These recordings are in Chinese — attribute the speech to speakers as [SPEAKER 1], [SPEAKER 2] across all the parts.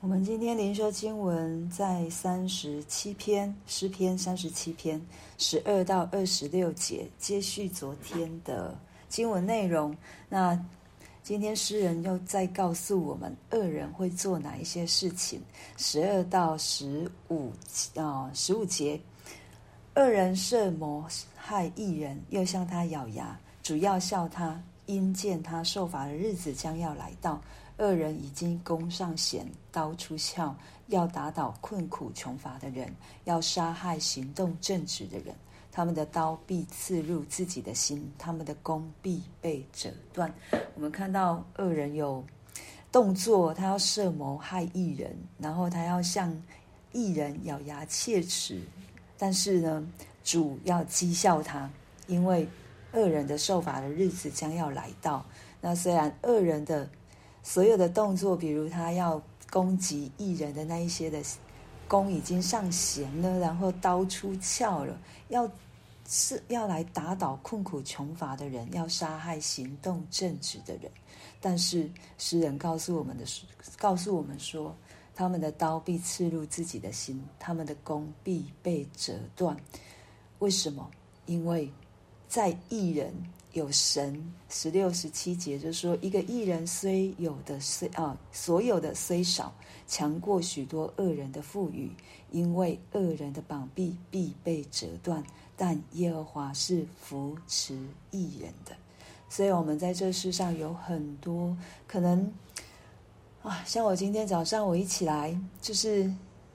[SPEAKER 1] 我们今天灵修经文在三十七篇诗篇三十七篇十二到二十六节，接续昨天的经文内容。那今天诗人又再告诉我们，恶人会做哪一些事情？十二到十五啊，十五节，恶人设谋害义人，又向他咬牙，主要笑他，因见他受罚的日子将要来到。恶人已经弓上弦，刀出鞘，要打倒困苦穷乏的人，要杀害行动正直的人。他们的刀必刺入自己的心，他们的弓必被折断。我们看到恶人有动作，他要设谋害义人，然后他要向义人咬牙切齿。但是呢，主要讥笑他，因为恶人的受罚的日子将要来到。那虽然恶人的所有的动作，比如他要攻击义人的那一些的弓已经上弦了，然后刀出鞘了，要是要来打倒困苦穷乏的人，要杀害行动正直的人。但是诗人告诉我们的，告诉我们说，他们的刀必刺入自己的心，他们的弓必被折断。为什么？因为在义人。有神十六十七节就是说，一个义人虽有的虽啊，所有的虽少，强过许多恶人的富裕，因为恶人的膀臂必被折断，但耶和华是扶持义人的。所以，我们在这世上有很多可能啊，像我今天早上我一起来，就是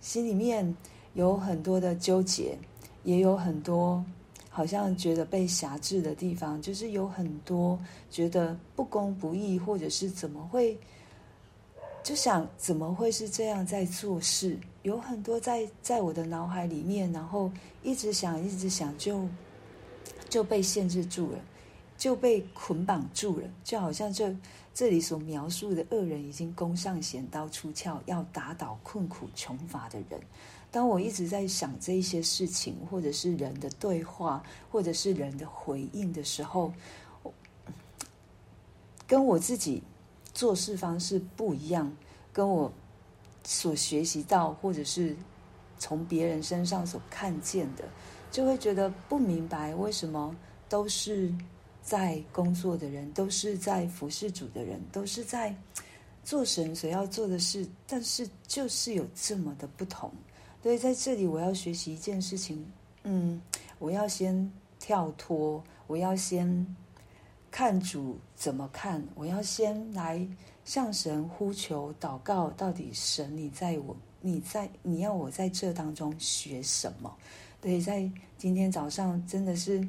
[SPEAKER 1] 心里面有很多的纠结，也有很多。好像觉得被辖制的地方，就是有很多觉得不公不义，或者是怎么会，就想怎么会是这样在做事？有很多在在我的脑海里面，然后一直想，一直想，就就被限制住了，就被捆绑住了，就好像这这里所描述的恶人已经弓上弦，刀出鞘，要打倒困苦穷乏的人。当我一直在想这一些事情，或者是人的对话，或者是人的回应的时候，跟我自己做事方式不一样，跟我所学习到，或者是从别人身上所看见的，就会觉得不明白为什么都是在工作的人，都是在服侍主的人，都是在做神所要做的事，但是就是有这么的不同。所以在这里，我要学习一件事情，嗯，我要先跳脱，我要先看主怎么看，我要先来向神呼求祷告，到底神你在我，你在你要我在这当中学什么？对，在今天早上真的是，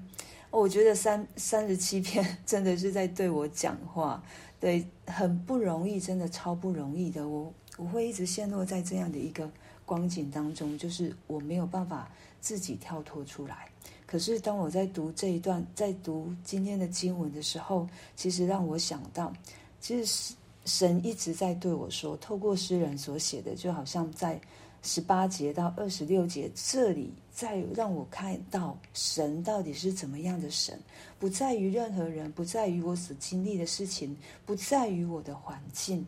[SPEAKER 1] 我觉得三三十七篇 真的是在对我讲话，对，很不容易，真的超不容易的，我我会一直陷落在这样的一个。光景当中，就是我没有办法自己跳脱出来。可是当我在读这一段，在读今天的经文的时候，其实让我想到，其实神一直在对我说，透过诗人所写的，就好像在十八节到二十六节这里，在让我看到神到底是怎么样的神，不在于任何人，不在于我所经历的事情，不在于我的环境。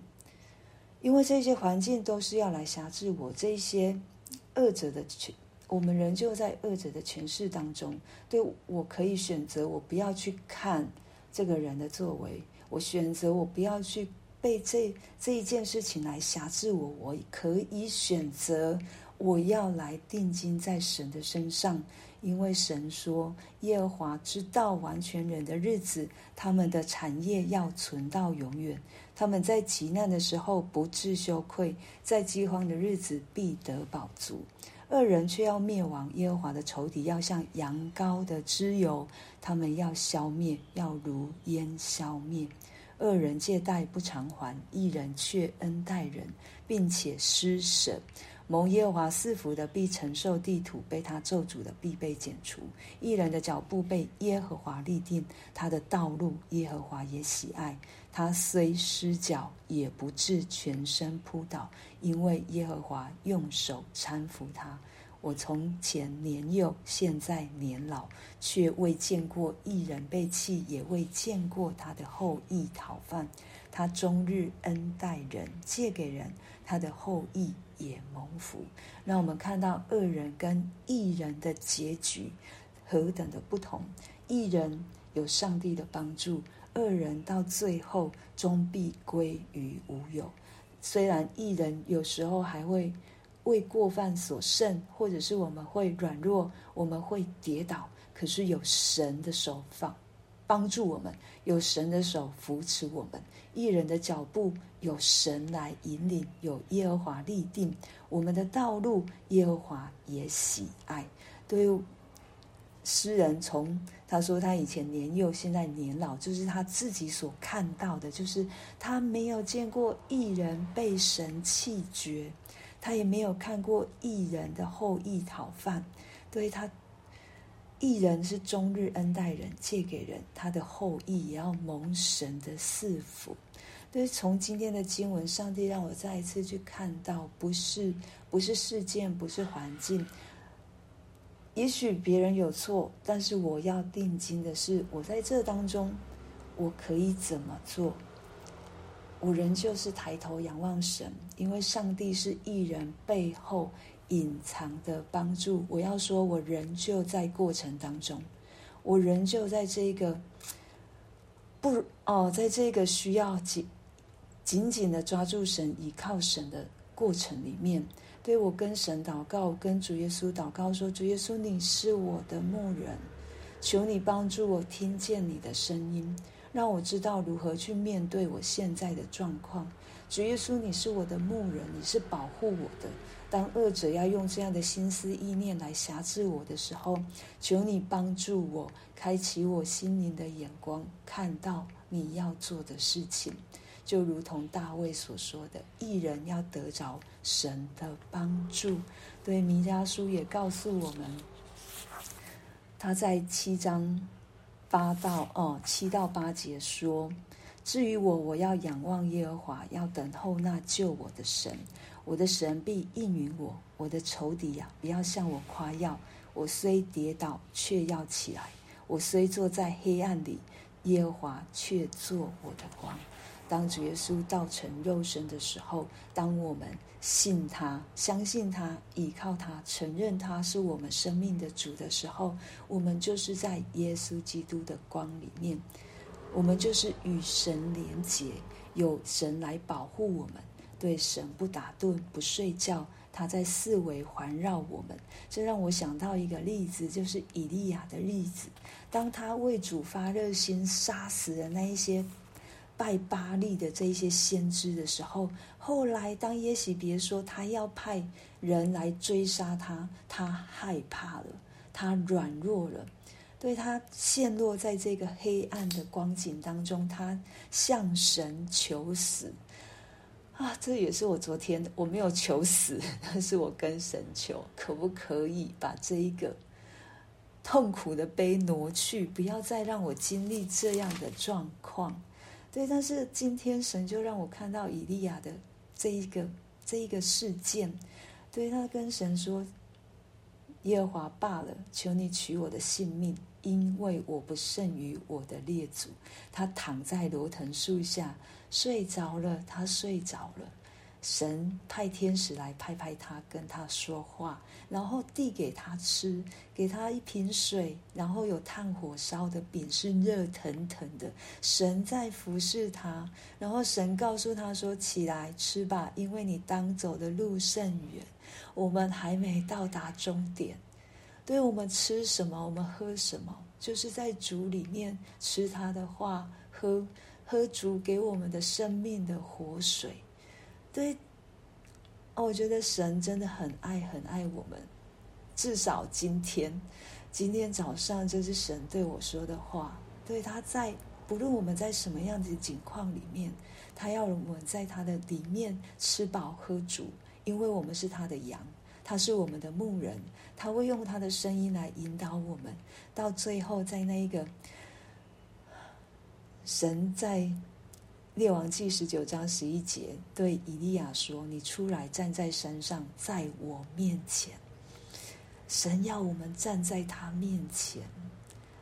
[SPEAKER 1] 因为这些环境都是要来辖制我，这些恶者的权，我们人就在恶者的权势当中。对，我可以选择，我不要去看这个人的作为；我选择，我不要去被这这一件事情来辖制我。我可以选择，我要来定睛在神的身上。因为神说，耶和华知道完全人的日子，他们的产业要存到永远。他们在极难的时候不致羞愧，在饥荒的日子必得饱足。恶人却要灭亡，耶和华的仇敌要像羊羔的脂油，他们要消灭，要如烟消灭。恶人借贷不偿还，一人却恩待人，并且施舍。蒙耶和华赐福的必承受地土，被他咒诅的必被剪除。义人的脚步被耶和华立定，他的道路耶和华也喜爱。他虽失脚，也不致全身扑倒，因为耶和华用手搀扶他。我从前年幼，现在年老，却未见过一人被弃，也未见过他的后裔讨饭。他终日恩待人，借给人，他的后裔也蒙福。让我们看到恶人跟异人的结局何等的不同。异人有上帝的帮助，恶人到最后终必归于无有。虽然义人有时候还会为过犯所胜，或者是我们会软弱，我们会跌倒，可是有神的手放帮助我们，有神的手扶持我们。义人的脚步有神来引领，有耶和华立定我们的道路，耶和华也喜爱。对诗人从他说他以前年幼，现在年老，就是他自己所看到的，就是他没有见过义人被神弃绝，他也没有看过义人的后裔讨饭。对他，义人是终日恩待人，借给人，他的后裔也要蒙神的赐福。对，从今天的经文，上帝让我再一次去看到，不是不是事件，不是环境。也许别人有错，但是我要定睛的是，我在这当中，我可以怎么做？我仍旧是抬头仰望神，因为上帝是艺人背后隐藏的帮助。我要说，我仍旧在过程当中，我仍旧在这个不哦，在这个需要紧紧紧的抓住神、依靠神的过程里面。所以我跟神祷告，跟主耶稣祷告说：“主耶稣，你是我的牧人，求你帮助我听见你的声音，让我知道如何去面对我现在的状况。主耶稣，你是我的牧人，你是保护我的。当恶者要用这样的心思意念来挟制我的时候，求你帮助我，开启我心灵的眼光，看到你要做的事情。”就如同大卫所说的，一人要得着神的帮助。对，弥迦书也告诉我们，他在七章八到哦七到八节说：“至于我，我要仰望耶和华，要等候那救我的神。我的神必应允我。我的仇敌呀、啊，不要向我夸耀。我虽跌倒，却要起来；我虽坐在黑暗里，耶和华却做我的光。”当主耶稣道成肉身的时候，当我们信他、相信他、依靠他、承认他是我们生命的主的时候，我们就是在耶稣基督的光里面，我们就是与神连结，有神来保护我们，对神不打盹、不睡觉，他在四围环绕我们。这让我想到一个例子，就是以利亚的例子，当他为主发热心，杀死了那一些。拜巴力的这些先知的时候，后来当耶洗别说他要派人来追杀他，他害怕了，他软弱了，对，他陷落在这个黑暗的光景当中，他向神求死啊！这也是我昨天我没有求死，但是我跟神求，可不可以把这一个痛苦的杯挪去，不要再让我经历这样的状况。对，但是今天神就让我看到以利亚的这一个这一个事件，对，他跟神说：“耶和华罢了，求你取我的性命，因为我不胜于我的列祖。”他躺在罗藤树下睡着了，他睡着了。神派天使来拍拍他，跟他说话，然后递给他吃，给他一瓶水，然后有炭火烧的饼是热腾腾的。神在服侍他，然后神告诉他说：“起来吃吧，因为你当走的路甚远，我们还没到达终点。对，我们吃什么，我们喝什么，就是在主里面吃他的话，喝喝主给我们的生命的活水。”对，哦，我觉得神真的很爱很爱我们。至少今天，今天早上就是神对我说的话。对，他在不论我们在什么样子的境况里面，他要我们在他的里面吃饱喝足，因为我们是他的羊，他是我们的牧人，他会用他的声音来引导我们。到最后，在那一个神在。列王记十九章十一节对以利亚说：“你出来站在山上，在我面前。”神要我们站在他面前，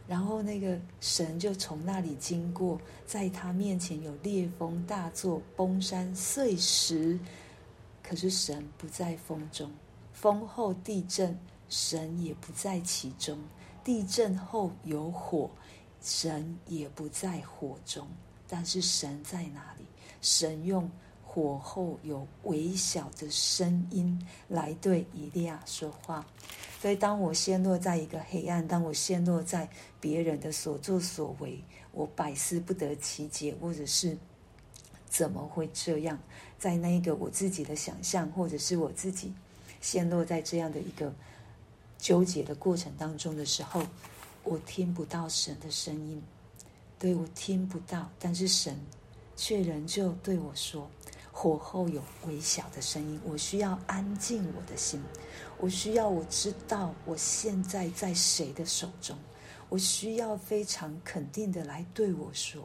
[SPEAKER 1] 然后那个神就从那里经过，在他面前有烈风大作，崩山碎石。可是神不在风中，风后地震，神也不在其中；地震后有火，神也不在火中。但是神在哪里？神用火后有微小的声音来对以利亚说话。所以，当我陷落在一个黑暗，当我陷落在别人的所作所为，我百思不得其解，或者是怎么会这样？在那个我自己的想象，或者是我自己陷落在这样的一个纠结的过程当中的时候，我听不到神的声音，对，我听不到，但是神却仍旧对我说。火后有微小的声音，我需要安静我的心，我需要我知道我现在在谁的手中，我需要非常肯定的来对我说：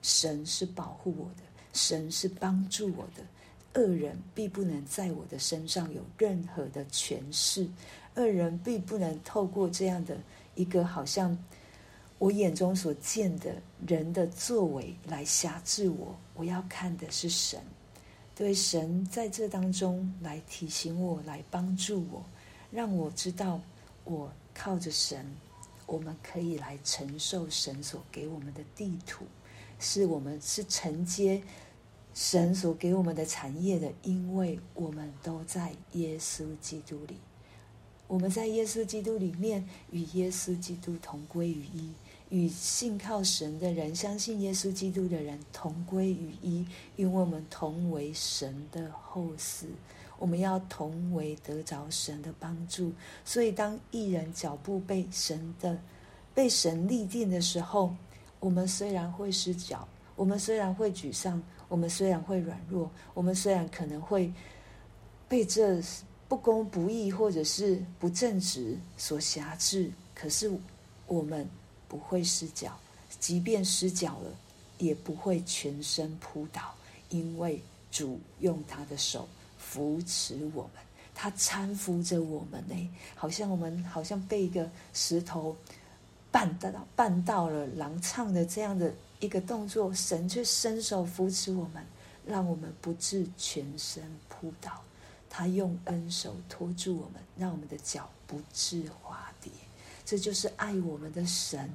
[SPEAKER 1] 神是保护我的，神是帮助我的，恶人必不能在我的身上有任何的权势，恶人必不能透过这样的一个好像我眼中所见的人的作为来辖制我，我要看的是神。对神在这当中来提醒我，来帮助我，让我知道我靠着神，我们可以来承受神所给我们的地土，是我们是承接神所给我们的产业的，因为我们都在耶稣基督里，我们在耶稣基督里面与耶稣基督同归于一。与信靠神的人、相信耶稣基督的人同归于一，因为我们同为神的后嗣，我们要同为得着神的帮助。所以，当一人脚步被神的、被神立定的时候，我们虽然会失脚，我们虽然会沮丧，我们虽然会软弱，我们虽然可能会被这不公不义或者是不正直所辖制，可是我们。不会失脚，即便失脚了，也不会全身扑倒，因为主用他的手扶持我们，他搀扶着我们呢，好像我们好像被一个石头绊到绊到了踉跄的这样的一个动作，神却伸手扶持我们，让我们不致全身扑倒，他用恩手托住我们，让我们的脚不致滑跌。这就是爱我们的神，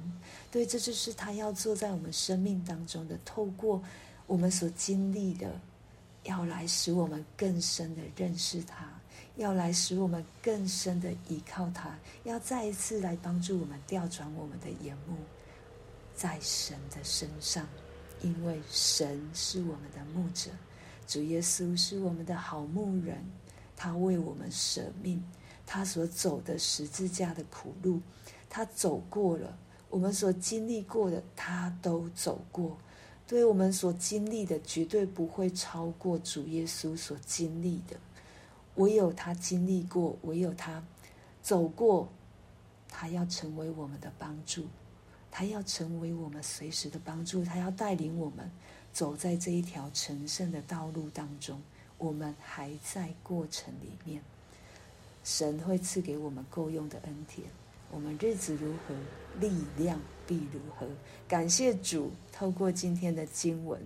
[SPEAKER 1] 对，这就是他要坐在我们生命当中的，透过我们所经历的，要来使我们更深的认识他，要来使我们更深的依靠他，要再一次来帮助我们调转我们的眼目在神的身上，因为神是我们的牧者，主耶稣是我们的好牧人，他为我们舍命。他所走的十字架的苦路，他走过了；我们所经历过的，他都走过。对我们所经历的，绝对不会超过主耶稣所经历的。唯有他经历过，唯有他走过，他要成为我们的帮助，他要成为我们随时的帮助，他要带领我们走在这一条成圣的道路当中。我们还在过程里面。神会赐给我们够用的恩典，我们日子如何，力量必如何。感谢主，透过今天的经文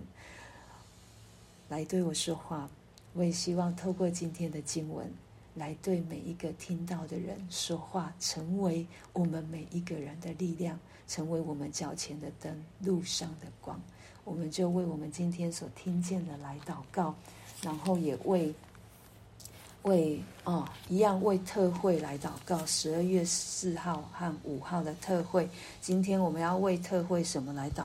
[SPEAKER 1] 来对我说话。我也希望透过今天的经文来对每一个听到的人说话，成为我们每一个人的力量，成为我们脚前的灯，路上的光。我们就为我们今天所听见的来祷告，然后也为。为哦，一样为特会来祷告。十二月四号和五号的特会，今天我们要为特会什么来祷